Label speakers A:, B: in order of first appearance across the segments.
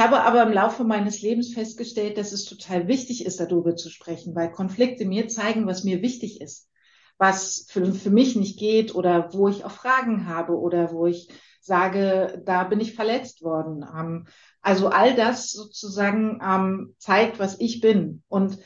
A: Ich habe aber im Laufe meines Lebens festgestellt, dass es total wichtig ist, darüber zu sprechen, weil Konflikte mir zeigen, was mir wichtig ist, was für, für mich nicht geht oder wo ich auch Fragen habe oder wo ich sage, da bin ich verletzt worden. Ähm, also all das sozusagen ähm, zeigt, was ich bin. Und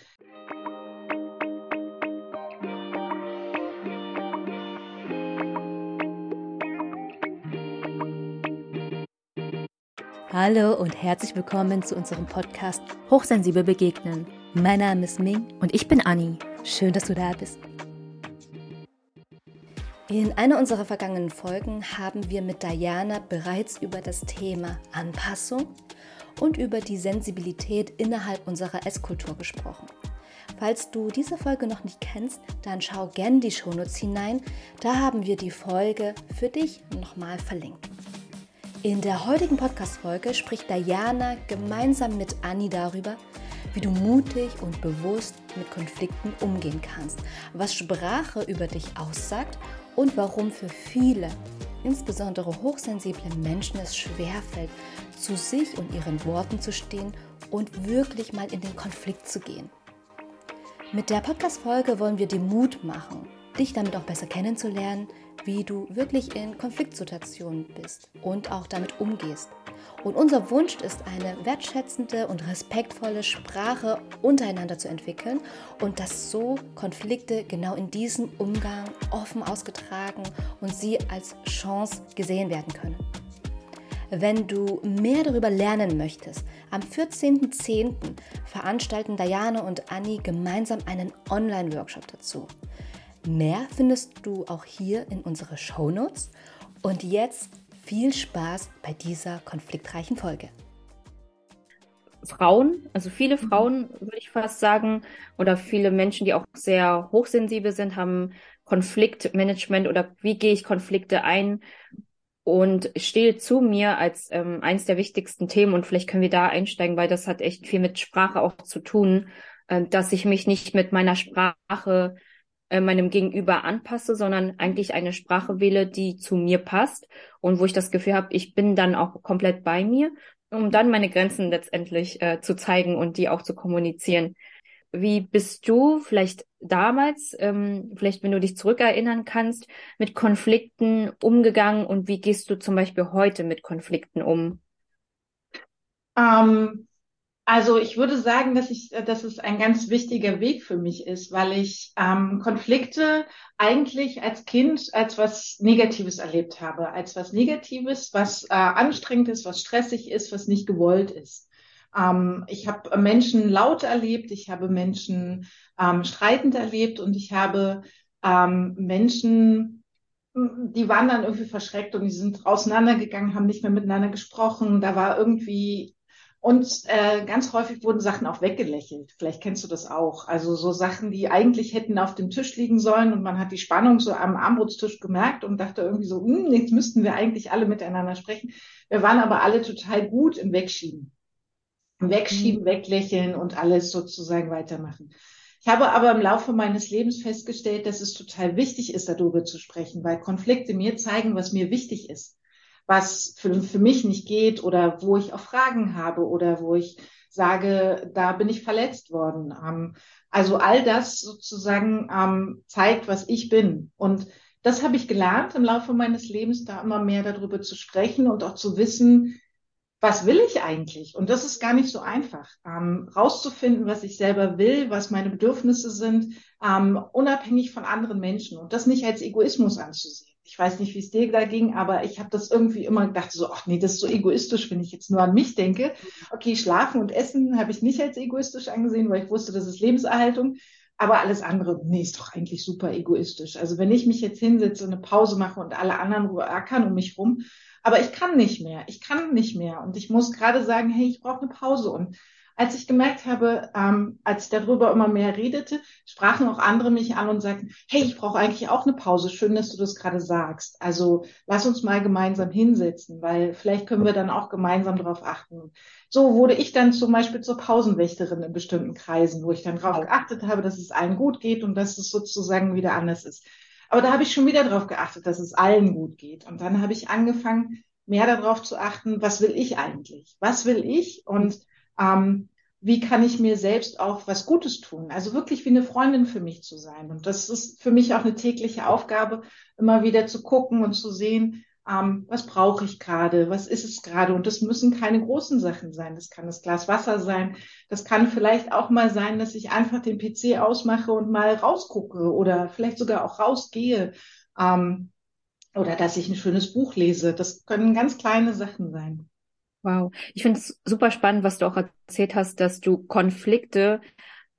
B: Hallo und herzlich willkommen zu unserem Podcast Hochsensibel begegnen. Mein Name ist Ming und ich bin Anni. Schön, dass du da bist. In einer unserer vergangenen Folgen haben wir mit Diana bereits über das Thema Anpassung und über die Sensibilität innerhalb unserer Esskultur gesprochen. Falls du diese Folge noch nicht kennst, dann schau gerne die Shownotes hinein. Da haben wir die Folge für dich nochmal verlinkt. In der heutigen Podcast-Folge spricht Diana gemeinsam mit Anni darüber, wie du mutig und bewusst mit Konflikten umgehen kannst, was Sprache über dich aussagt und warum für viele, insbesondere hochsensible Menschen, es schwerfällt, zu sich und ihren Worten zu stehen und wirklich mal in den Konflikt zu gehen. Mit der Podcast-Folge wollen wir dir Mut machen, dich damit auch besser kennenzulernen, wie du wirklich in Konfliktsituationen bist und auch damit umgehst. Und unser Wunsch ist, eine wertschätzende und respektvolle Sprache untereinander zu entwickeln und dass so Konflikte genau in diesem Umgang offen ausgetragen und sie als Chance gesehen werden können. Wenn du mehr darüber lernen möchtest, am 14.10. veranstalten Diane und Anni gemeinsam einen Online-Workshop dazu. Mehr findest du auch hier in unsere Shownotes. Und jetzt viel Spaß bei dieser konfliktreichen Folge.
C: Frauen, also viele mhm. Frauen, würde ich fast sagen, oder viele Menschen, die auch sehr hochsensibel sind, haben Konfliktmanagement oder wie gehe ich Konflikte ein und stehe zu mir als ähm, eins der wichtigsten Themen und vielleicht können wir da einsteigen, weil das hat echt viel mit Sprache auch zu tun, äh, dass ich mich nicht mit meiner Sprache äh, meinem Gegenüber anpasse, sondern eigentlich eine Sprache wähle, die zu mir passt und wo ich das Gefühl habe, ich bin dann auch komplett bei mir, um dann meine Grenzen letztendlich äh, zu zeigen und die auch zu kommunizieren. Wie bist du vielleicht damals, ähm, vielleicht wenn du dich zurückerinnern kannst, mit Konflikten umgegangen und wie gehst du zum Beispiel heute mit Konflikten um?
A: Ähm, also ich würde sagen, dass ich, dass es ein ganz wichtiger Weg für mich ist, weil ich ähm, Konflikte eigentlich als Kind als was Negatives erlebt habe, als was Negatives, was äh, anstrengend ist, was stressig ist, was nicht gewollt ist. Ähm, ich habe Menschen laut erlebt, ich habe Menschen ähm, streitend erlebt und ich habe ähm, Menschen die waren dann irgendwie verschreckt und die sind auseinandergegangen, haben nicht mehr miteinander gesprochen. Da war irgendwie und äh, ganz häufig wurden Sachen auch weggelächelt. Vielleicht kennst du das auch. Also so Sachen, die eigentlich hätten auf dem Tisch liegen sollen und man hat die Spannung so am Armbrotstisch gemerkt und dachte irgendwie so, hm, jetzt müssten wir eigentlich alle miteinander sprechen. Wir waren aber alle total gut im Wegschieben. Im Wegschieben, mhm. weglächeln und alles sozusagen weitermachen. Ich habe aber im Laufe meines Lebens festgestellt, dass es total wichtig ist, darüber zu sprechen, weil Konflikte mir zeigen, was mir wichtig ist was für, für mich nicht geht oder wo ich auch Fragen habe oder wo ich sage, da bin ich verletzt worden. Ähm, also all das sozusagen ähm, zeigt, was ich bin. Und das habe ich gelernt im Laufe meines Lebens, da immer mehr darüber zu sprechen und auch zu wissen, was will ich eigentlich? Und das ist gar nicht so einfach, ähm, rauszufinden, was ich selber will, was meine Bedürfnisse sind, ähm, unabhängig von anderen Menschen und das nicht als Egoismus anzusehen ich weiß nicht, wie es dir da ging, aber ich habe das irgendwie immer gedacht, so, ach nee, das ist so egoistisch, wenn ich jetzt nur an mich denke. Okay, schlafen und essen habe ich nicht als egoistisch angesehen, weil ich wusste, das ist Lebenserhaltung. Aber alles andere, nee, ist doch eigentlich super egoistisch. Also wenn ich mich jetzt hinsetze und eine Pause mache und alle anderen ackern um mich rum, aber ich kann nicht mehr, ich kann nicht mehr. Und ich muss gerade sagen, hey, ich brauche eine Pause. Und als ich gemerkt habe, ähm, als ich darüber immer mehr redete, sprachen auch andere mich an und sagten, hey, ich brauche eigentlich auch eine Pause. Schön, dass du das gerade sagst. Also lass uns mal gemeinsam hinsetzen, weil vielleicht können wir dann auch gemeinsam darauf achten. So wurde ich dann zum Beispiel zur Pausenwächterin in bestimmten Kreisen, wo ich dann darauf geachtet habe, dass es allen gut geht und dass es sozusagen wieder anders ist. Aber da habe ich schon wieder darauf geachtet, dass es allen gut geht. Und dann habe ich angefangen, mehr darauf zu achten, was will ich eigentlich? Was will ich? Und ähm, wie kann ich mir selbst auch was Gutes tun? Also wirklich wie eine Freundin für mich zu sein. Und das ist für mich auch eine tägliche Aufgabe, immer wieder zu gucken und zu sehen, ähm, was brauche ich gerade, was ist es gerade. Und das müssen keine großen Sachen sein. Das kann das Glas Wasser sein. Das kann vielleicht auch mal sein, dass ich einfach den PC ausmache und mal rausgucke oder vielleicht sogar auch rausgehe. Ähm, oder dass ich ein schönes Buch lese. Das können ganz kleine Sachen sein.
C: Wow. Ich finde es super spannend, was du auch erzählt hast, dass du Konflikte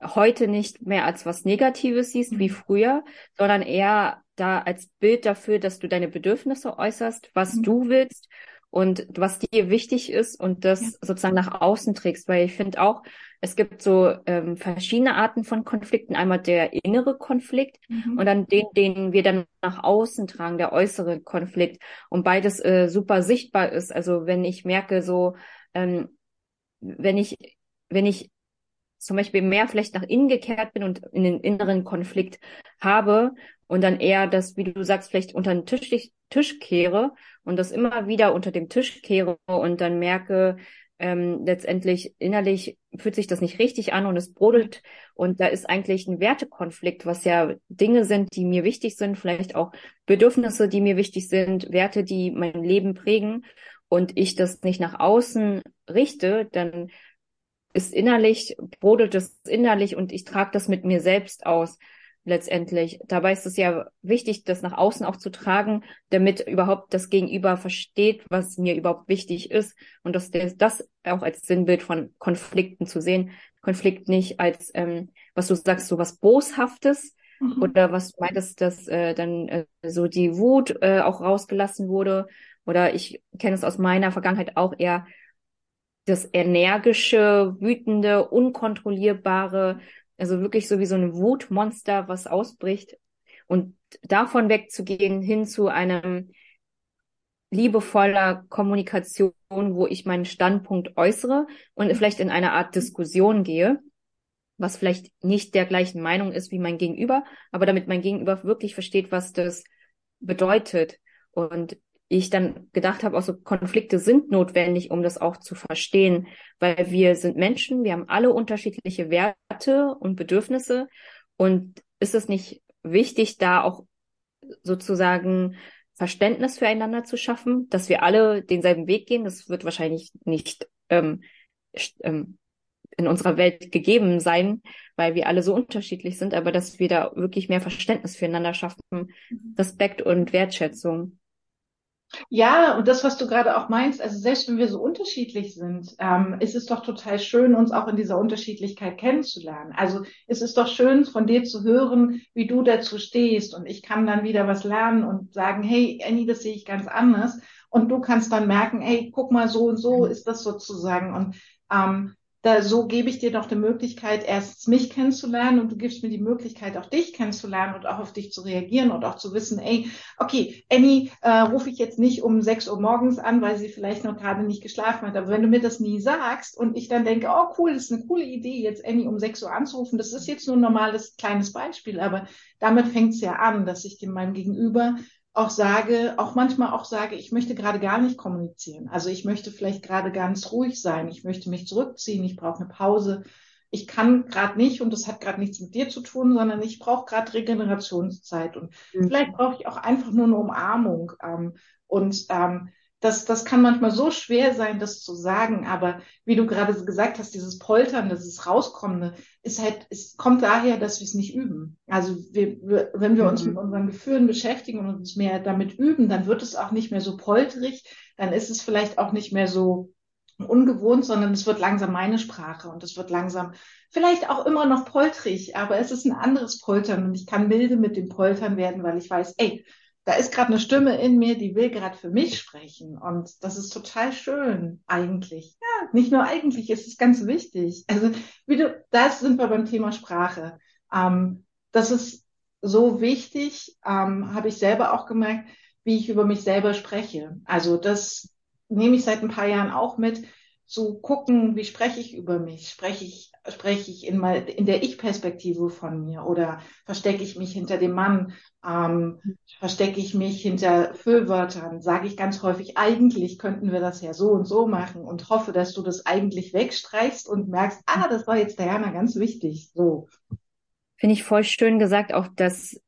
C: heute nicht mehr als was Negatives siehst wie mhm. früher, sondern eher da als Bild dafür, dass du deine Bedürfnisse äußerst, was mhm. du willst und was dir wichtig ist und das ja. sozusagen nach außen trägst. Weil ich finde auch, es gibt so ähm, verschiedene Arten von Konflikten. Einmal der innere Konflikt mhm. und dann den, den wir dann nach außen tragen, der äußere Konflikt. Und beides äh, super sichtbar ist. Also wenn ich merke, so, ähm, wenn ich, wenn ich zum Beispiel mehr vielleicht nach innen gekehrt bin und in den inneren Konflikt habe und dann eher das, wie du sagst, vielleicht unter den Tisch, Tisch kehre und das immer wieder unter dem Tisch kehre und dann merke, ähm, letztendlich innerlich fühlt sich das nicht richtig an und es brodelt. Und da ist eigentlich ein Wertekonflikt, was ja Dinge sind, die mir wichtig sind, vielleicht auch Bedürfnisse, die mir wichtig sind, Werte, die mein Leben prägen. Und ich das nicht nach außen richte, dann ist innerlich, brodelt es innerlich und ich trage das mit mir selbst aus letztendlich. Dabei ist es ja wichtig, das nach außen auch zu tragen, damit überhaupt das Gegenüber versteht, was mir überhaupt wichtig ist und dass das auch als Sinnbild von Konflikten zu sehen. Konflikt nicht als, ähm, was du sagst, so was Boshaftes mhm. oder was du meintest, dass äh, dann äh, so die Wut äh, auch rausgelassen wurde oder ich kenne es aus meiner Vergangenheit auch eher das energische, wütende, unkontrollierbare, also wirklich so wie so ein Wutmonster, was ausbricht. Und davon wegzugehen hin zu einem liebevoller Kommunikation, wo ich meinen Standpunkt äußere und vielleicht in eine Art Diskussion gehe, was vielleicht nicht der gleichen Meinung ist wie mein Gegenüber, aber damit mein Gegenüber wirklich versteht, was das bedeutet. Und ich dann gedacht habe, auch so Konflikte sind notwendig, um das auch zu verstehen, weil wir sind Menschen, wir haben alle unterschiedliche Werte und Bedürfnisse und ist es nicht wichtig, da auch sozusagen Verständnis füreinander zu schaffen, dass wir alle denselben Weg gehen. Das wird wahrscheinlich nicht ähm, ähm, in unserer Welt gegeben sein, weil wir alle so unterschiedlich sind, aber dass wir da wirklich mehr Verständnis füreinander schaffen, mhm. Respekt und Wertschätzung.
A: Ja, und das, was du gerade auch meinst, also selbst wenn wir so unterschiedlich sind, ähm, ist es doch total schön, uns auch in dieser Unterschiedlichkeit kennenzulernen. Also es ist doch schön, von dir zu hören, wie du dazu stehst. Und ich kann dann wieder was lernen und sagen, hey, Annie, das sehe ich ganz anders. Und du kannst dann merken, hey, guck mal, so und so ist das sozusagen. Und ähm, da, so gebe ich dir doch die Möglichkeit, erst mich kennenzulernen und du gibst mir die Möglichkeit, auch dich kennenzulernen und auch auf dich zu reagieren und auch zu wissen, ey, okay, Annie äh, rufe ich jetzt nicht um 6 Uhr morgens an, weil sie vielleicht noch gerade nicht geschlafen hat. Aber wenn du mir das nie sagst und ich dann denke, oh cool, das ist eine coole Idee, jetzt Annie um 6 Uhr anzurufen, das ist jetzt nur ein normales kleines Beispiel, aber damit fängt es ja an, dass ich dem meinem Gegenüber auch sage, auch manchmal auch sage, ich möchte gerade gar nicht kommunizieren. Also ich möchte vielleicht gerade ganz ruhig sein. Ich möchte mich zurückziehen. Ich brauche eine Pause. Ich kann gerade nicht und das hat gerade nichts mit dir zu tun, sondern ich brauche gerade Regenerationszeit und mhm. vielleicht brauche ich auch einfach nur eine Umarmung. Ähm, und ähm, das, das kann manchmal so schwer sein, das zu sagen, aber wie du gerade gesagt hast, dieses Poltern, dieses Rauskommende, ist halt, es kommt daher, dass wir es nicht üben. Also wir, wir, wenn wir uns mhm. mit unseren Gefühlen beschäftigen und uns mehr damit üben, dann wird es auch nicht mehr so polterig, dann ist es vielleicht auch nicht mehr so ungewohnt, sondern es wird langsam meine Sprache und es wird langsam vielleicht auch immer noch poltrig, aber es ist ein anderes Poltern und ich kann milde mit dem Poltern werden, weil ich weiß, ey, da ist gerade eine Stimme in mir, die will gerade für mich sprechen. Und das ist total schön, eigentlich. Ja, nicht nur eigentlich, es ist ganz wichtig. Also, wie du, das sind wir beim Thema Sprache. Ähm, das ist so wichtig, ähm, habe ich selber auch gemerkt, wie ich über mich selber spreche. Also, das nehme ich seit ein paar Jahren auch mit. Zu gucken, wie spreche ich über mich? Spreche ich, spreche ich in, mal, in der Ich-Perspektive von mir oder verstecke ich mich hinter dem Mann? Ähm, verstecke ich mich hinter Füllwörtern? Sage ich ganz häufig, eigentlich könnten wir das ja so und so machen und hoffe, dass du das eigentlich wegstreichst und merkst, ah, das war jetzt Diana ganz wichtig. So.
C: Finde ich voll schön gesagt, auch dass,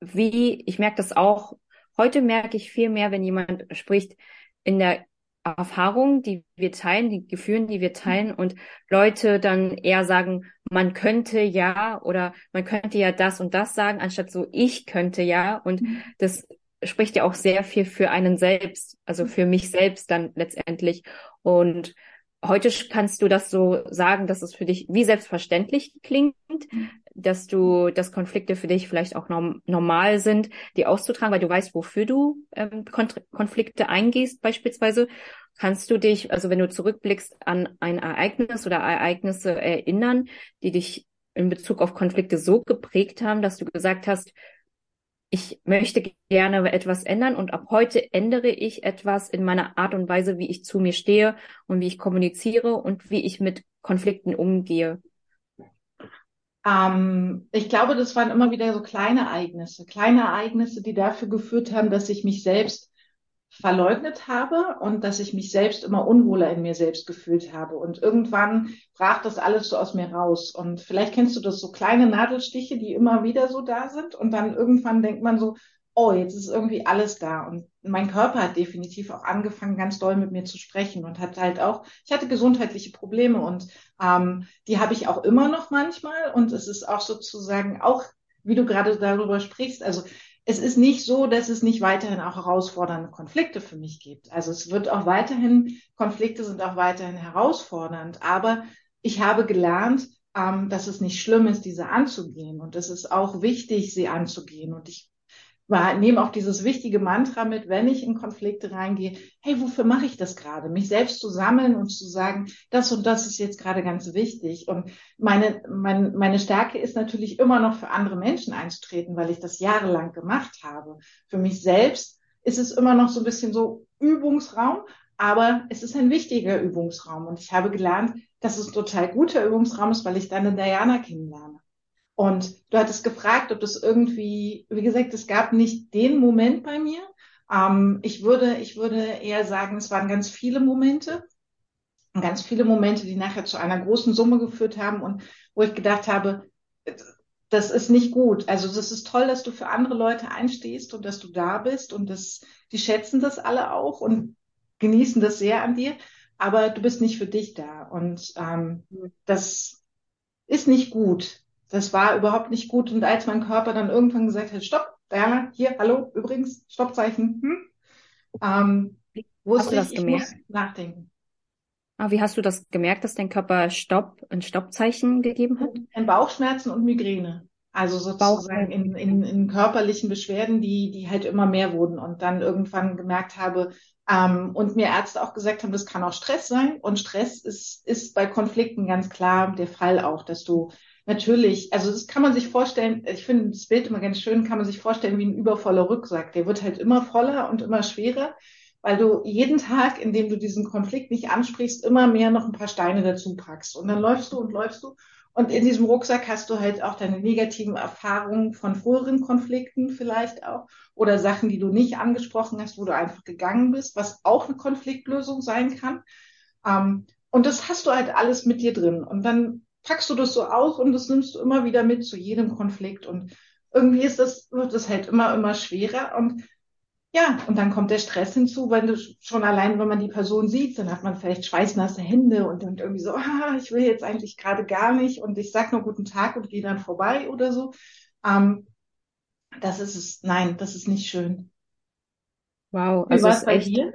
C: wie, ich merke das auch, heute merke ich viel mehr, wenn jemand spricht, in der Erfahrungen, die wir teilen, die Gefühle, die wir teilen und Leute dann eher sagen, man könnte ja oder man könnte ja das und das sagen, anstatt so ich könnte ja. Und mhm. das spricht ja auch sehr viel für einen selbst, also für mich selbst dann letztendlich. Und heute kannst du das so sagen, dass es für dich wie selbstverständlich klingt, mhm dass du, dass Konflikte für dich vielleicht auch norm normal sind, die auszutragen, weil du weißt, wofür du ähm, Konflikte eingehst beispielsweise. Kannst du dich, also wenn du zurückblickst, an ein Ereignis oder Ereignisse erinnern, die dich in Bezug auf Konflikte so geprägt haben, dass du gesagt hast, ich möchte gerne etwas ändern und ab heute ändere ich etwas in meiner Art und Weise, wie ich zu mir stehe und wie ich kommuniziere und wie ich mit Konflikten umgehe.
A: Ähm, ich glaube, das waren immer wieder so kleine Ereignisse, kleine Ereignisse, die dafür geführt haben, dass ich mich selbst verleugnet habe und dass ich mich selbst immer unwohler in mir selbst gefühlt habe. Und irgendwann brach das alles so aus mir raus. Und vielleicht kennst du das, so kleine Nadelstiche, die immer wieder so da sind. Und dann irgendwann denkt man so, oh, jetzt ist irgendwie alles da. Und mein Körper hat definitiv auch angefangen, ganz doll mit mir zu sprechen und hat halt auch, ich hatte gesundheitliche Probleme und ähm, die habe ich auch immer noch manchmal. Und es ist auch sozusagen auch, wie du gerade darüber sprichst, also es ist nicht so, dass es nicht weiterhin auch herausfordernde Konflikte für mich gibt. Also es wird auch weiterhin, Konflikte sind auch weiterhin herausfordernd, aber ich habe gelernt, ähm, dass es nicht schlimm ist, diese anzugehen. Und es ist auch wichtig, sie anzugehen. Und ich nehme auch dieses wichtige Mantra mit, wenn ich in Konflikte reingehe, hey, wofür mache ich das gerade? Mich selbst zu sammeln und zu sagen, das und das ist jetzt gerade ganz wichtig. Und meine, mein, meine Stärke ist natürlich immer noch für andere Menschen einzutreten, weil ich das jahrelang gemacht habe. Für mich selbst ist es immer noch so ein bisschen so Übungsraum, aber es ist ein wichtiger Übungsraum. Und ich habe gelernt, dass es total guter Übungsraum ist, weil ich dann eine Diana kennenlerne. Und du hattest gefragt, ob das irgendwie, wie gesagt, es gab nicht den Moment bei mir. Ähm, ich würde, ich würde eher sagen, es waren ganz viele Momente. Ganz viele Momente, die nachher zu einer großen Summe geführt haben und wo ich gedacht habe, das ist nicht gut. Also das ist toll, dass du für andere Leute einstehst und dass du da bist und das, die schätzen das alle auch und genießen das sehr an dir, aber du bist nicht für dich da und ähm, das ist nicht gut. Das war überhaupt nicht gut. Und als mein Körper dann irgendwann gesagt hat, stopp, Diana, hier, hallo, übrigens, Stoppzeichen, hm? ähm,
C: wusste hast du das ich, gemerkt?
A: Ich nachdenken.
C: Ah, wie hast du das gemerkt, dass dein Körper Stopp, ein Stoppzeichen gegeben hat?
A: Ein Bauchschmerzen und Migräne. Also sozusagen in, in, in körperlichen Beschwerden, die, die halt immer mehr wurden und dann irgendwann gemerkt habe, ähm, und mir Ärzte auch gesagt haben, das kann auch Stress sein. Und Stress ist, ist bei Konflikten ganz klar der Fall auch, dass du natürlich, also das kann man sich vorstellen, ich finde das Bild immer ganz schön, kann man sich vorstellen wie ein übervoller Rucksack. Der wird halt immer voller und immer schwerer, weil du jeden Tag, in dem du diesen Konflikt nicht ansprichst, immer mehr noch ein paar Steine dazu packst. Und dann läufst du und läufst du. Und in diesem Rucksack hast du halt auch deine negativen Erfahrungen von früheren Konflikten vielleicht auch oder Sachen, die du nicht angesprochen hast, wo du einfach gegangen bist, was auch eine Konfliktlösung sein kann. Ähm, und das hast du halt alles mit dir drin. Und dann packst du das so aus und das nimmst du immer wieder mit zu jedem Konflikt und irgendwie ist das, wird es halt immer, immer schwerer und ja, und dann kommt der Stress hinzu, wenn du schon allein, wenn man die Person sieht, dann hat man vielleicht schweißnasse Hände und dann irgendwie so, ah, ich will jetzt eigentlich gerade gar nicht und ich sag nur guten Tag und gehe dann vorbei oder so. Ähm, das ist es, nein, das ist nicht schön.
C: Wow, also es ist echt, dir?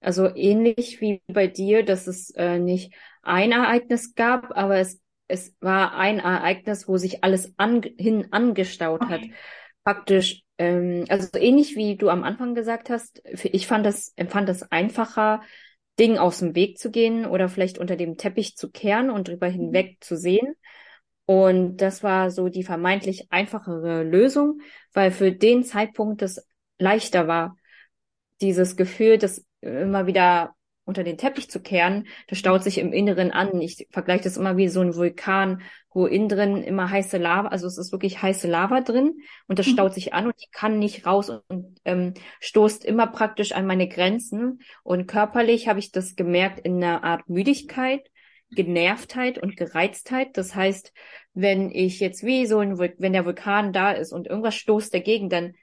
C: Also ähnlich wie bei dir, dass es äh, nicht ein Ereignis gab, aber es, es war ein Ereignis, wo sich alles an, hin angestaut okay. hat. Praktisch, ähm, also ähnlich wie du am Anfang gesagt hast, ich fand das, empfand das einfacher, Ding aus dem Weg zu gehen oder vielleicht unter dem Teppich zu kehren und drüber mhm. hinweg zu sehen. Und das war so die vermeintlich einfachere Lösung, weil für den Zeitpunkt das leichter war, dieses Gefühl, das immer wieder unter den Teppich zu kehren, das staut sich im Inneren an. Ich vergleiche das immer wie so ein Vulkan, wo innen drin immer heiße Lava, also es ist wirklich heiße Lava drin und das mhm. staut sich an und ich kann nicht raus und, und ähm, stoßt immer praktisch an meine Grenzen. Und körperlich habe ich das gemerkt in einer Art Müdigkeit, Genervtheit und Gereiztheit. Das heißt, wenn ich jetzt wie so ein, wenn der Vulkan da ist und irgendwas stoßt dagegen, dann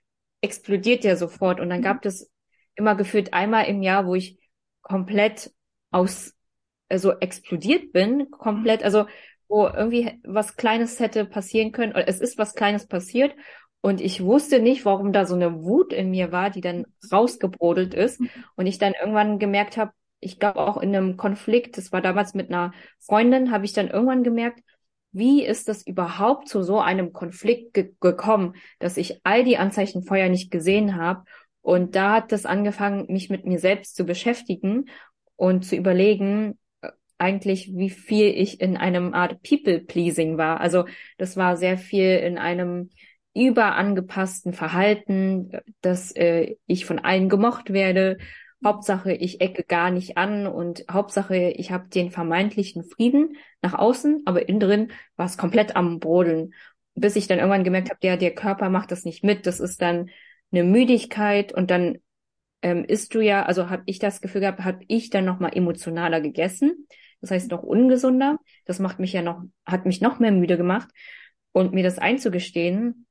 C: explodiert der sofort. Und dann mhm. gab es immer gefühlt einmal im Jahr, wo ich komplett aus, also explodiert bin, komplett, also wo irgendwie was Kleines hätte passieren können, oder es ist was Kleines passiert und ich wusste nicht, warum da so eine Wut in mir war, die dann rausgebrodelt ist und ich dann irgendwann gemerkt habe, ich glaube auch in einem Konflikt, das war damals mit einer Freundin, habe ich dann irgendwann gemerkt, wie ist das überhaupt zu so einem Konflikt ge gekommen, dass ich all die Anzeichen vorher nicht gesehen habe und da hat das angefangen, mich mit mir selbst zu beschäftigen und zu überlegen, äh, eigentlich, wie viel ich in einem Art People-Pleasing war. Also das war sehr viel in einem überangepassten Verhalten, dass äh, ich von allen gemocht werde. Hauptsache, ich ecke gar nicht an und Hauptsache, ich habe den vermeintlichen Frieden nach außen, aber innen drin war es komplett am Brodeln. Bis ich dann irgendwann gemerkt habe, der, der Körper macht das nicht mit. Das ist dann eine Müdigkeit und dann ähm, isst du ja, also habe ich das Gefühl gehabt, habe ich dann noch mal emotionaler gegessen. Das heißt noch ungesunder. Das macht mich ja noch, hat mich noch mehr müde gemacht. Und mir das einzugestehen,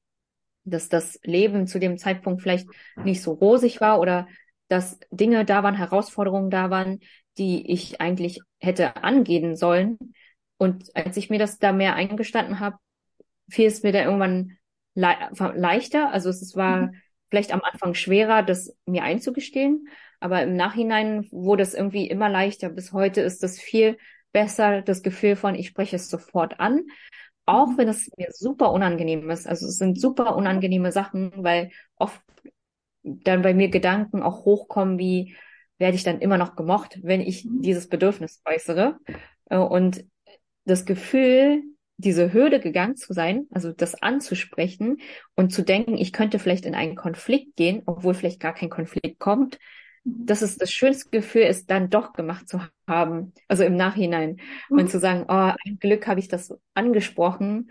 C: dass das Leben zu dem Zeitpunkt vielleicht nicht so rosig war oder dass Dinge da waren, Herausforderungen da waren, die ich eigentlich hätte angehen sollen. Und als ich mir das da mehr eingestanden habe, fiel es mir da irgendwann le leichter. Also es war mhm vielleicht am Anfang schwerer, das mir einzugestehen, aber im Nachhinein wurde es irgendwie immer leichter. Bis heute ist das viel besser, das Gefühl von, ich spreche es sofort an, auch mhm. wenn es mir super unangenehm ist. Also es sind super unangenehme Sachen, weil oft dann bei mir Gedanken auch hochkommen, wie werde ich dann immer noch gemocht, wenn ich mhm. dieses Bedürfnis äußere. Äh, und das Gefühl, diese Hürde gegangen zu sein, also das anzusprechen und zu denken, ich könnte vielleicht in einen Konflikt gehen, obwohl vielleicht gar kein Konflikt kommt, mhm. das ist das schönste Gefühl, es dann doch gemacht zu haben, also im Nachhinein mhm. und zu sagen, oh, ein Glück habe ich das angesprochen,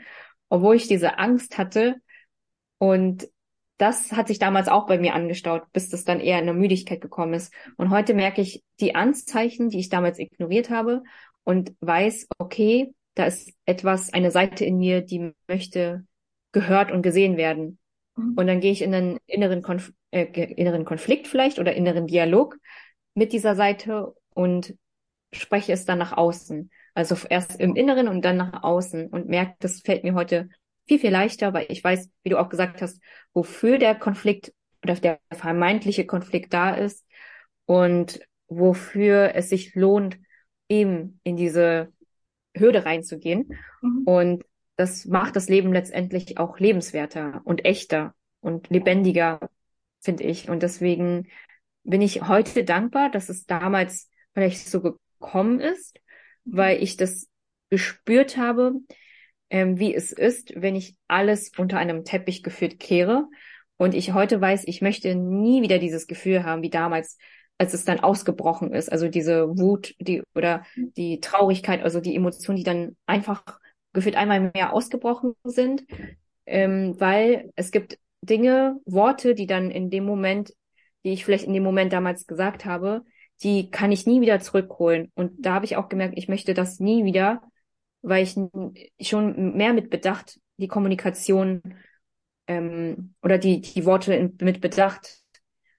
C: obwohl ich diese Angst hatte und das hat sich damals auch bei mir angestaut, bis das dann eher in eine Müdigkeit gekommen ist. Und heute merke ich die Anzeichen, die ich damals ignoriert habe und weiß, okay, da ist etwas, eine Seite in mir, die möchte gehört und gesehen werden. Mhm. Und dann gehe ich in einen inneren, Konf äh, inneren Konflikt vielleicht oder inneren Dialog mit dieser Seite und spreche es dann nach außen. Also erst im Inneren und dann nach außen und merke, das fällt mir heute viel, viel leichter, weil ich weiß, wie du auch gesagt hast, wofür der Konflikt oder der vermeintliche Konflikt da ist und wofür es sich lohnt, eben in diese Hürde reinzugehen. Mhm. Und das macht das Leben letztendlich auch lebenswerter und echter und lebendiger, finde ich. Und deswegen bin ich heute dankbar, dass es damals vielleicht so gekommen ist, mhm. weil ich das gespürt habe, ähm, wie es ist, wenn ich alles unter einem Teppich geführt kehre. Und ich heute weiß, ich möchte nie wieder dieses Gefühl haben wie damals, als es dann ausgebrochen ist, also diese Wut, die oder die Traurigkeit, also die Emotionen, die dann einfach gefühlt einmal mehr ausgebrochen sind, ähm, weil es gibt Dinge, Worte, die dann in dem Moment, die ich vielleicht in dem Moment damals gesagt habe, die kann ich nie wieder zurückholen. Und da habe ich auch gemerkt, ich möchte das nie wieder, weil ich schon mehr mit Bedacht die Kommunikation ähm, oder die, die Worte in, mit Bedacht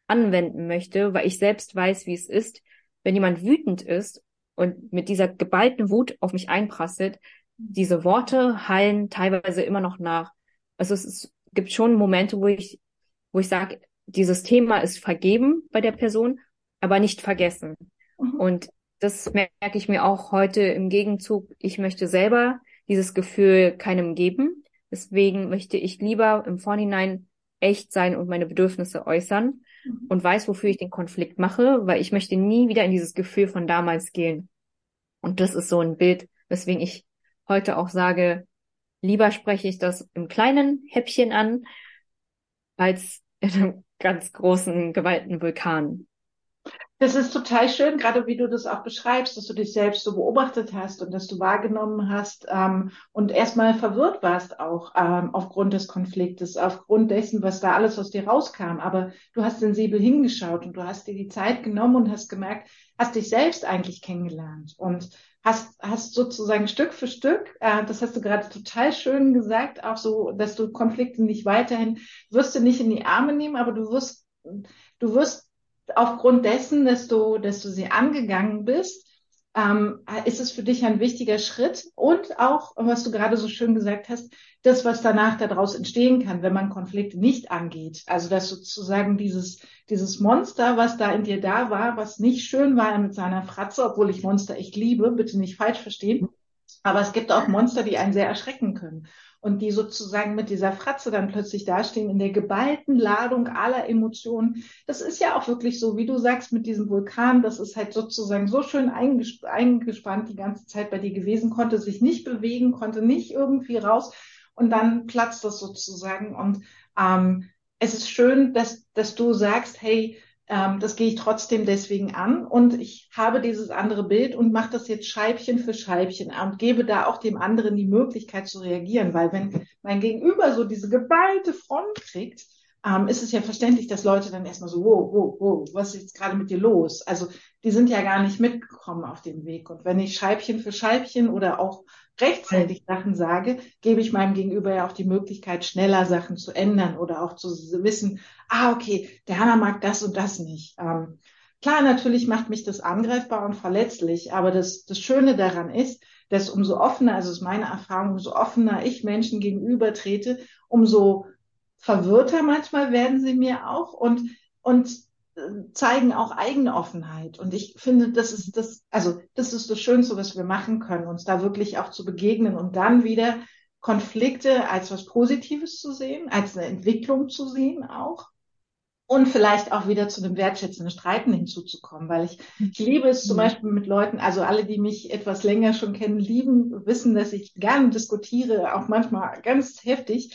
C: anwenden möchte, weil ich selbst weiß, wie es ist, wenn jemand wütend ist und mit dieser geballten Wut auf mich einprasselt, diese Worte hallen teilweise immer noch nach. Also es ist, gibt schon Momente, wo ich, wo ich sage, dieses Thema ist vergeben bei der Person, aber nicht vergessen. Mhm. Und das merke ich mir auch heute im Gegenzug. Ich möchte selber dieses Gefühl keinem geben. Deswegen möchte ich lieber im Vorhinein echt sein und meine Bedürfnisse äußern. Und weiß, wofür ich den Konflikt mache, weil ich möchte nie wieder in dieses Gefühl von damals gehen. Und das ist so ein Bild, weswegen ich heute auch sage, lieber spreche ich das im kleinen Häppchen an, als in einem ganz großen, gewalten Vulkan.
A: Das ist total schön, gerade wie du das auch beschreibst, dass du dich selbst so beobachtet hast und dass du wahrgenommen hast ähm, und erstmal verwirrt warst auch ähm, aufgrund des Konfliktes, aufgrund dessen, was da alles aus dir rauskam. Aber du hast sensibel hingeschaut und du hast dir die Zeit genommen und hast gemerkt, hast dich selbst eigentlich kennengelernt und hast, hast sozusagen Stück für Stück, äh, das hast du gerade total schön gesagt, auch so, dass du Konflikte nicht weiterhin, wirst du nicht in die Arme nehmen, aber du wirst, du wirst aufgrund dessen, dass du, dass du sie angegangen bist, ähm, ist es für dich ein wichtiger Schritt und auch, was du gerade so schön gesagt hast, das, was danach daraus entstehen kann, wenn man Konflikte nicht angeht. Also dass sozusagen dieses, dieses Monster, was da in dir da war, was nicht schön war mit seiner Fratze, obwohl ich Monster echt liebe, bitte nicht falsch verstehen. Aber es gibt auch Monster, die einen sehr erschrecken können und die sozusagen mit dieser Fratze dann plötzlich dastehen in der geballten Ladung aller Emotionen. Das ist ja auch wirklich so, wie du sagst, mit diesem Vulkan, das ist halt sozusagen so schön eingesp eingespannt die ganze Zeit bei dir gewesen, konnte sich nicht bewegen, konnte nicht irgendwie raus und dann platzt das sozusagen und ähm, es ist schön, dass, dass du sagst, hey, ähm, das gehe ich trotzdem deswegen an. Und ich habe dieses andere Bild und mache das jetzt Scheibchen für Scheibchen und gebe da auch dem anderen die Möglichkeit zu reagieren, weil wenn mein Gegenüber so diese geballte Front kriegt, ähm, ist es ja verständlich, dass Leute dann erstmal so, wow, wow, wow, was ist jetzt gerade mit dir los? Also die sind ja gar nicht mitgekommen auf dem Weg. Und wenn ich Scheibchen für Scheibchen oder auch rechtzeitig Sachen sage, gebe ich meinem Gegenüber ja auch die Möglichkeit, schneller Sachen zu ändern oder auch zu wissen, ah, okay, der Hanna mag das und das nicht. Ähm, klar, natürlich macht mich das angreifbar und verletzlich, aber das, das Schöne daran ist, dass umso offener, also ist meine Erfahrung, umso offener ich Menschen gegenüber trete, umso verwirrter manchmal werden sie mir auch und, und zeigen auch eigene Offenheit. Und ich finde, das ist das, also das ist das Schönste, was wir machen können, uns da wirklich auch zu begegnen und dann wieder Konflikte als was Positives zu sehen, als eine Entwicklung zu sehen auch. Und vielleicht auch wieder zu dem wertschätzenden Streiten hinzuzukommen, weil ich, ich liebe es zum mhm. Beispiel mit Leuten, also alle, die mich etwas länger schon kennen, lieben, wissen, dass ich gerne diskutiere, auch manchmal ganz heftig.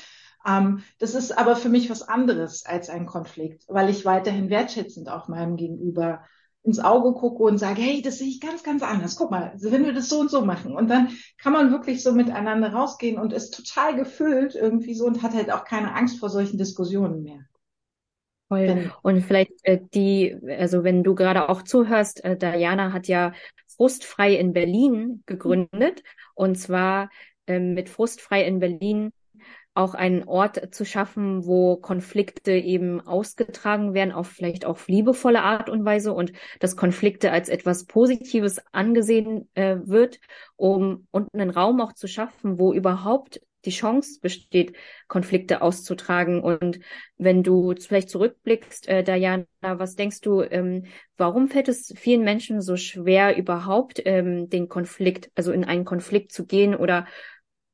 A: Ähm, das ist aber für mich was anderes als ein Konflikt, weil ich weiterhin wertschätzend auch meinem Gegenüber ins Auge gucke und sage, hey, das sehe ich ganz, ganz anders. Guck mal, wenn wir das so und so machen. Und dann kann man wirklich so miteinander rausgehen und ist total gefüllt irgendwie so und hat halt auch keine Angst vor solchen Diskussionen mehr.
C: Voll. Und vielleicht äh, die, also wenn du gerade auch zuhörst, äh, Diana hat ja Frustfrei in Berlin gegründet. Und zwar äh, mit Frustfrei in Berlin auch einen Ort zu schaffen, wo Konflikte eben ausgetragen werden, auf vielleicht auch liebevolle Art und Weise und dass Konflikte als etwas Positives angesehen äh, wird, um und einen Raum auch zu schaffen, wo überhaupt die Chance besteht, Konflikte auszutragen. Und wenn du vielleicht zurückblickst, äh, Diana, was denkst du, ähm, warum fällt es vielen Menschen so schwer, überhaupt ähm, den Konflikt, also in einen Konflikt zu gehen oder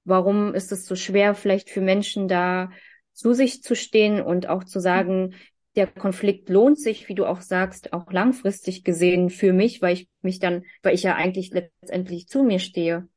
C: Warum ist es so schwer, vielleicht für Menschen da zu sich zu stehen und auch zu sagen, der Konflikt lohnt sich, wie du auch sagst, auch langfristig gesehen für mich, weil ich mich dann, weil ich ja eigentlich letztendlich zu mir stehe.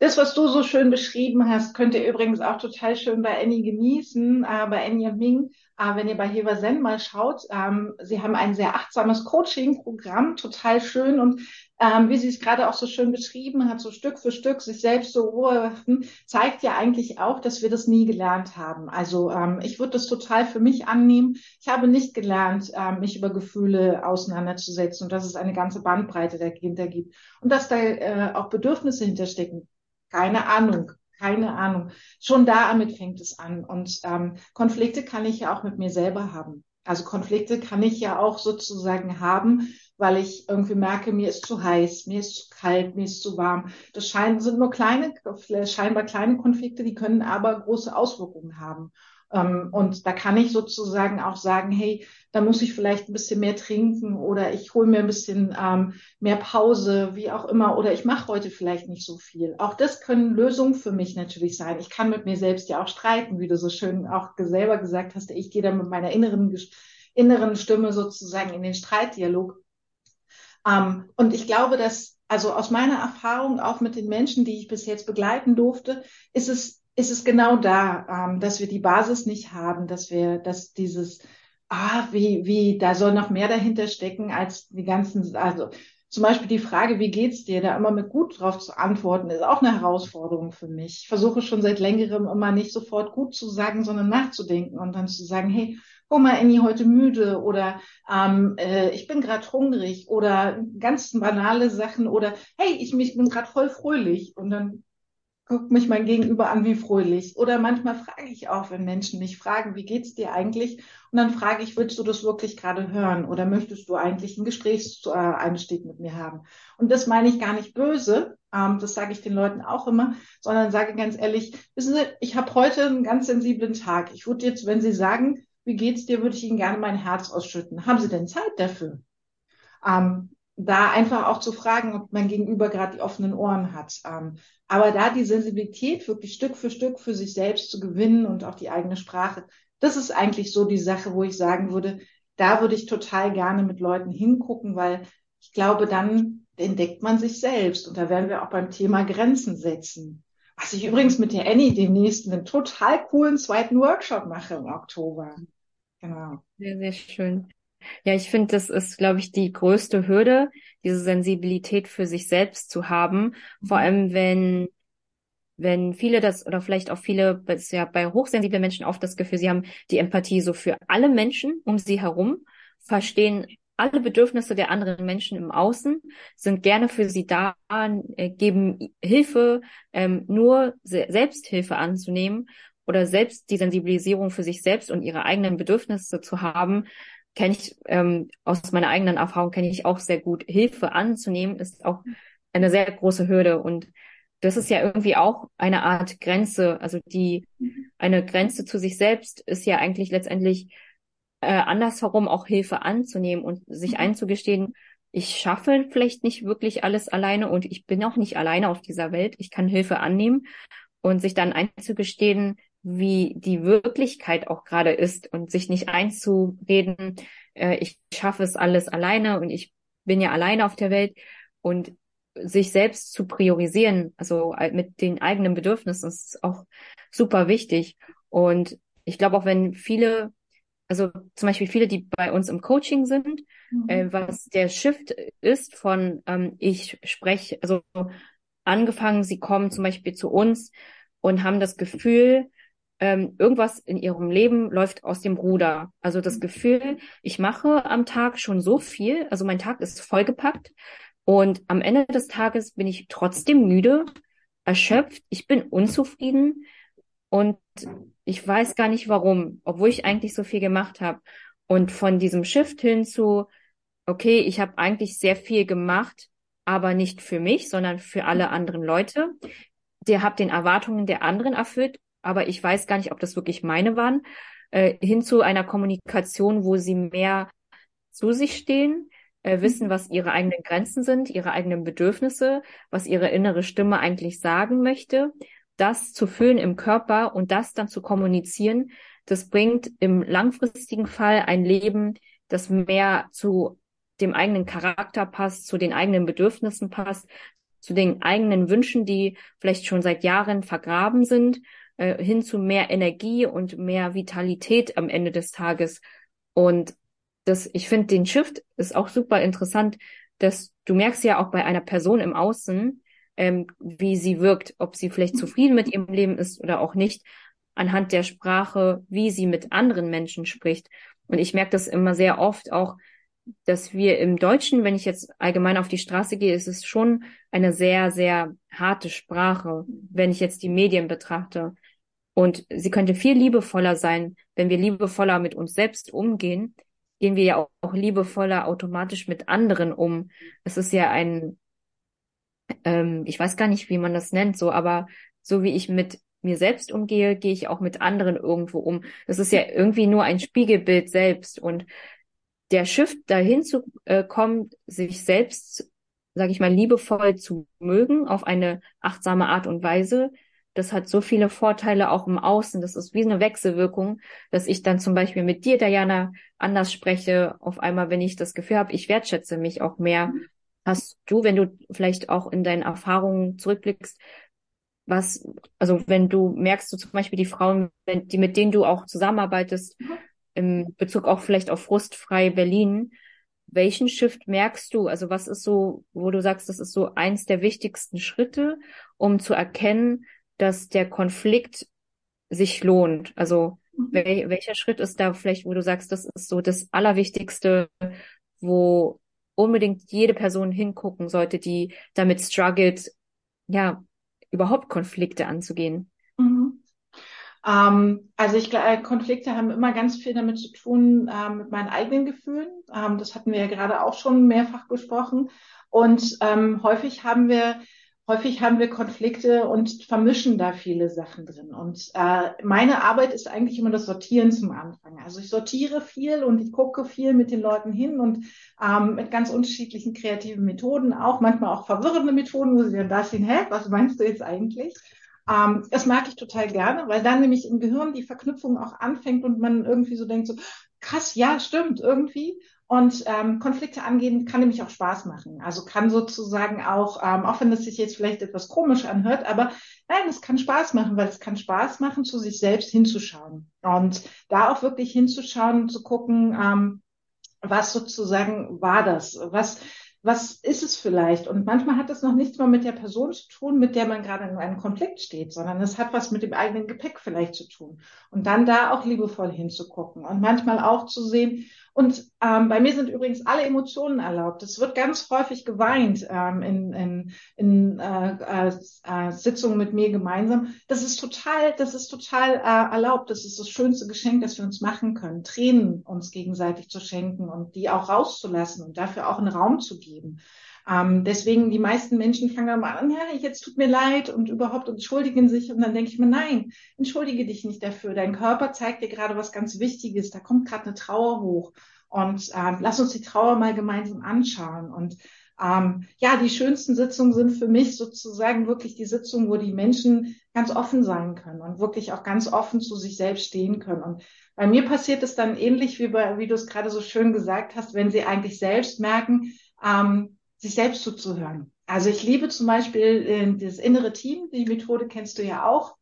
A: Das, was du so schön beschrieben hast, könnt ihr übrigens auch total schön bei Annie genießen, äh, bei Annie und Ming. Äh, wenn ihr bei Heber Zen mal schaut, ähm, sie haben ein sehr achtsames Coaching-Programm, total schön. Und ähm, wie sie es gerade auch so schön beschrieben hat, so Stück für Stück sich selbst so beobachten, zeigt ja eigentlich auch, dass wir das nie gelernt haben. Also ähm, ich würde das total für mich annehmen. Ich habe nicht gelernt, ähm, mich über Gefühle auseinanderzusetzen und dass es eine ganze Bandbreite dahinter gibt und dass da äh, auch Bedürfnisse hinterstecken. Keine Ahnung. Keine Ahnung. Schon damit fängt es an. Und ähm, Konflikte kann ich ja auch mit mir selber haben. Also Konflikte kann ich ja auch sozusagen haben, weil ich irgendwie merke, mir ist zu heiß, mir ist zu kalt, mir ist zu warm. Das scheinen, sind nur kleine, scheinbar kleine Konflikte, die können aber große Auswirkungen haben. Ähm, und da kann ich sozusagen auch sagen, hey, da muss ich vielleicht ein bisschen mehr trinken oder ich hole mir ein bisschen ähm, mehr Pause, wie auch immer, oder ich mache heute vielleicht nicht so viel. Auch das können Lösungen für mich natürlich sein. Ich kann mit mir selbst ja auch streiten, wie du so schön auch selber gesagt hast. Ich gehe dann mit meiner inneren, inneren Stimme sozusagen in den Streitdialog. Ähm, und ich glaube, dass also aus meiner Erfahrung auch mit den Menschen, die ich bis jetzt begleiten durfte, ist es ist es genau da, ähm, dass wir die Basis nicht haben, dass wir, dass dieses ah, wie, wie, da soll noch mehr dahinter stecken als die ganzen, also zum Beispiel die Frage, wie geht's dir, da immer mit gut drauf zu antworten, ist auch eine Herausforderung für mich. Ich versuche schon seit längerem immer nicht sofort gut zu sagen, sondern nachzudenken und dann zu sagen, hey, guck mal, Annie, heute müde oder ähm, äh, ich bin gerade hungrig oder ganz banale Sachen oder hey, ich, ich bin gerade voll fröhlich und dann guckt mich mein Gegenüber an wie fröhlich. Oder manchmal frage ich auch, wenn Menschen mich fragen, wie geht's dir eigentlich? Und dann frage ich, willst du das wirklich gerade hören? Oder möchtest du eigentlich einen Gesprächseinstieg mit mir haben? Und das meine ich gar nicht böse. Ähm, das sage ich den Leuten auch immer, sondern sage ganz ehrlich, wissen Sie, ich habe heute einen ganz sensiblen Tag. Ich würde jetzt, wenn Sie sagen, wie geht's dir, würde ich Ihnen gerne mein Herz ausschütten. Haben Sie denn Zeit dafür? Ähm, da einfach auch zu fragen, ob mein Gegenüber gerade die offenen Ohren hat. Ähm, aber da die Sensibilität wirklich Stück für Stück für sich selbst zu gewinnen und auch die eigene Sprache, das ist eigentlich so die Sache, wo ich sagen würde, da würde ich total gerne mit Leuten hingucken, weil ich glaube, dann entdeckt man sich selbst. Und da werden wir auch beim Thema Grenzen setzen. Was ich übrigens mit der Annie demnächst einen total coolen zweiten Workshop mache im Oktober.
C: Genau. Sehr, sehr schön. Ja, ich finde, das ist, glaube ich, die größte Hürde, diese Sensibilität für sich selbst zu haben. Vor mhm. allem, wenn, wenn viele das, oder vielleicht auch viele, das ist ja bei hochsensiblen Menschen oft das Gefühl, sie haben die Empathie so für alle Menschen um sie herum, verstehen alle Bedürfnisse der anderen Menschen im Außen, sind gerne für sie da, äh, geben Hilfe, ähm, nur Se Selbsthilfe anzunehmen oder selbst die Sensibilisierung für sich selbst und ihre eigenen Bedürfnisse zu haben, kenne ich ähm, aus meiner eigenen Erfahrung kenne ich auch sehr gut. Hilfe anzunehmen ist auch eine sehr große Hürde und das ist ja irgendwie auch eine Art Grenze. Also die eine Grenze zu sich selbst ist ja eigentlich letztendlich äh, andersherum auch Hilfe anzunehmen und sich mhm. einzugestehen, ich schaffe vielleicht nicht wirklich alles alleine und ich bin auch nicht alleine auf dieser Welt. Ich kann Hilfe annehmen und sich dann einzugestehen, wie die Wirklichkeit auch gerade ist und sich nicht einzureden, äh, ich schaffe es alles alleine und ich bin ja alleine auf der Welt und sich selbst zu priorisieren, also mit den eigenen Bedürfnissen ist auch super wichtig. Und ich glaube auch, wenn viele, also zum Beispiel viele, die bei uns im Coaching sind, mhm. äh, was der Shift ist von ähm, ich spreche, also angefangen, sie kommen zum Beispiel zu uns und haben das Gefühl, ähm, irgendwas in ihrem Leben läuft aus dem Ruder. Also das Gefühl, ich mache am Tag schon so viel, also mein Tag ist vollgepackt und am Ende des Tages bin ich trotzdem müde, erschöpft, ich bin unzufrieden und ich weiß gar nicht warum, obwohl ich eigentlich so viel gemacht habe. Und von diesem Shift hin zu, okay, ich habe eigentlich sehr viel gemacht, aber nicht für mich, sondern für alle anderen Leute. Der habe den Erwartungen der anderen erfüllt aber ich weiß gar nicht, ob das wirklich meine waren, äh, hin zu einer Kommunikation, wo sie mehr zu sich stehen, äh, wissen, mhm. was ihre eigenen Grenzen sind, ihre eigenen Bedürfnisse, was ihre innere Stimme eigentlich sagen möchte, das zu fühlen im Körper und das dann zu kommunizieren, das bringt im langfristigen Fall ein Leben, das mehr zu dem eigenen Charakter passt, zu den eigenen Bedürfnissen passt, zu den eigenen Wünschen, die vielleicht schon seit Jahren vergraben sind äh, hin zu mehr Energie und mehr Vitalität am Ende des Tages. Und das, ich finde, den Shift ist auch super interessant, dass du merkst ja auch bei einer Person im Außen, ähm, wie sie wirkt, ob sie vielleicht zufrieden mit ihrem Leben ist oder auch nicht, anhand der Sprache, wie sie mit anderen Menschen spricht. Und ich merke das immer sehr oft auch, dass wir im Deutschen, wenn ich jetzt allgemein auf die Straße gehe, ist es schon eine sehr, sehr harte Sprache, wenn ich jetzt die Medien betrachte. Und sie könnte viel liebevoller sein, wenn wir liebevoller mit uns selbst umgehen, gehen wir ja auch, liebevoller automatisch mit anderen um. Es ist ja ein, ähm, ich weiß gar nicht, wie man das nennt, so, aber so wie ich mit mir selbst umgehe, gehe ich auch mit anderen irgendwo um. Das ist ja irgendwie nur ein Spiegelbild selbst und der Shift dahin zu äh, kommen, sich selbst, sage ich mal, liebevoll zu mögen auf eine achtsame Art und Weise, das hat so viele Vorteile auch im Außen. Das ist wie eine Wechselwirkung, dass ich dann zum Beispiel mit dir, Diana, anders spreche. Auf einmal, wenn ich das Gefühl habe, ich wertschätze mich auch mehr. Hast du, wenn du vielleicht auch in deinen Erfahrungen zurückblickst, was, also wenn du merkst, du zum Beispiel die Frauen, wenn, die mit denen du auch zusammenarbeitest, mhm. im Bezug auch vielleicht auf Frustfrei Berlin. Welchen Shift merkst du? Also was ist so, wo du sagst, das ist so eins der wichtigsten Schritte, um zu erkennen, dass der Konflikt sich lohnt? Also mhm. wel welcher Schritt ist da vielleicht, wo du sagst, das ist so das Allerwichtigste, wo unbedingt jede Person hingucken sollte, die damit struggelt, ja, überhaupt Konflikte anzugehen?
A: Mhm. Ähm, also ich glaube, Konflikte haben immer ganz viel damit zu tun, äh, mit meinen eigenen Gefühlen. Ähm, das hatten wir ja gerade auch schon mehrfach besprochen. Und ähm, häufig haben wir häufig haben wir Konflikte und vermischen da viele Sachen drin. Und äh, meine Arbeit ist eigentlich immer das Sortieren zum Anfang. Also ich sortiere viel und ich gucke viel mit den Leuten hin und ähm, mit ganz unterschiedlichen kreativen Methoden, auch manchmal auch verwirrende Methoden, wo sie dann da stehen, hä, was meinst du jetzt eigentlich? Ähm, das mag ich total gerne, weil dann nämlich im Gehirn die Verknüpfung auch anfängt und man irgendwie so denkt, so krass, ja, stimmt, irgendwie. Und ähm, Konflikte angehen kann nämlich auch Spaß machen. Also kann sozusagen auch, ähm, auch wenn das sich jetzt vielleicht etwas komisch anhört, aber nein, es kann Spaß machen, weil es kann Spaß machen, zu sich selbst hinzuschauen. Und da auch wirklich hinzuschauen zu gucken, ähm, was sozusagen war das? Was, was ist es vielleicht? Und manchmal hat das noch nichts mal mit der Person zu tun, mit der man gerade in einem Konflikt steht, sondern es hat was mit dem eigenen Gepäck vielleicht zu tun. Und dann da auch liebevoll hinzugucken und manchmal auch zu sehen, und ähm, bei mir sind übrigens alle Emotionen erlaubt. Es wird ganz häufig geweint ähm, in, in, in äh, äh, Sitzungen mit mir gemeinsam. Das ist total, das ist total äh, erlaubt. Das ist das schönste Geschenk, das wir uns machen können. Tränen uns gegenseitig zu schenken und die auch rauszulassen und dafür auch einen Raum zu geben. Ähm, deswegen, die meisten Menschen fangen dann mal an, ja, jetzt tut mir leid und überhaupt entschuldigen sich. Und dann denke ich mir, nein, entschuldige dich nicht dafür. Dein Körper zeigt dir gerade was ganz Wichtiges. Da kommt gerade eine Trauer hoch. Und äh, lass uns die Trauer mal gemeinsam anschauen. Und ähm, ja, die schönsten Sitzungen sind für mich sozusagen wirklich die Sitzungen, wo die Menschen ganz offen sein können und wirklich auch ganz offen zu sich selbst stehen können. Und bei mir passiert es dann ähnlich wie bei, wie du es gerade so schön gesagt hast, wenn sie eigentlich selbst merken, ähm, sich selbst zuzuhören. Also ich liebe zum Beispiel äh, das innere Team, die Methode kennst du ja auch.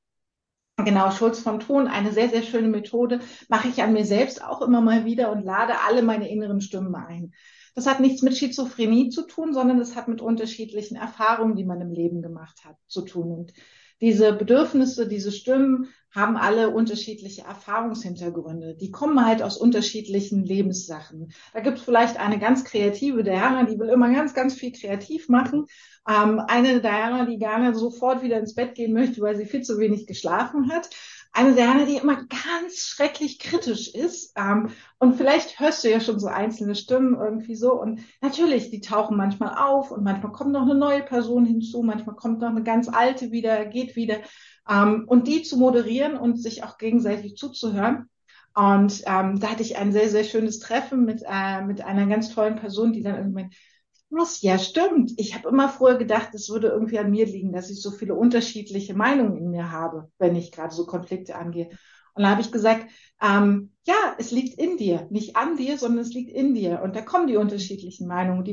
A: Genau, Schulz von Thun, eine sehr, sehr schöne Methode, mache ich an mir selbst auch immer mal wieder und lade alle meine inneren Stimmen ein. Das hat nichts mit Schizophrenie zu tun, sondern es hat mit unterschiedlichen Erfahrungen, die man im Leben gemacht hat, zu tun. Und diese Bedürfnisse, diese Stimmen haben alle unterschiedliche Erfahrungshintergründe. Die kommen halt aus unterschiedlichen Lebenssachen. Da gibt es vielleicht eine ganz kreative Diana, die will immer ganz, ganz viel kreativ machen. Ähm, eine Diana, die gerne sofort wieder ins Bett gehen möchte, weil sie viel zu wenig geschlafen hat eine Diana, die immer ganz schrecklich kritisch ist. Ähm, und vielleicht hörst du ja schon so einzelne Stimmen irgendwie so. Und natürlich, die tauchen manchmal auf und manchmal kommt noch eine neue Person hinzu, manchmal kommt noch eine ganz alte wieder, geht wieder. Ähm, und die zu moderieren und sich auch gegenseitig zuzuhören. Und ähm, da hatte ich ein sehr, sehr schönes Treffen mit, äh, mit einer ganz tollen Person, die dann irgendwann was? Ja, stimmt. Ich habe immer früher gedacht, es würde irgendwie an mir liegen, dass ich so viele unterschiedliche Meinungen in mir habe, wenn ich gerade so Konflikte angehe. Und da habe ich gesagt, ähm, ja, es liegt in dir, nicht an dir, sondern es liegt in dir. Und da kommen die unterschiedlichen Meinungen. Die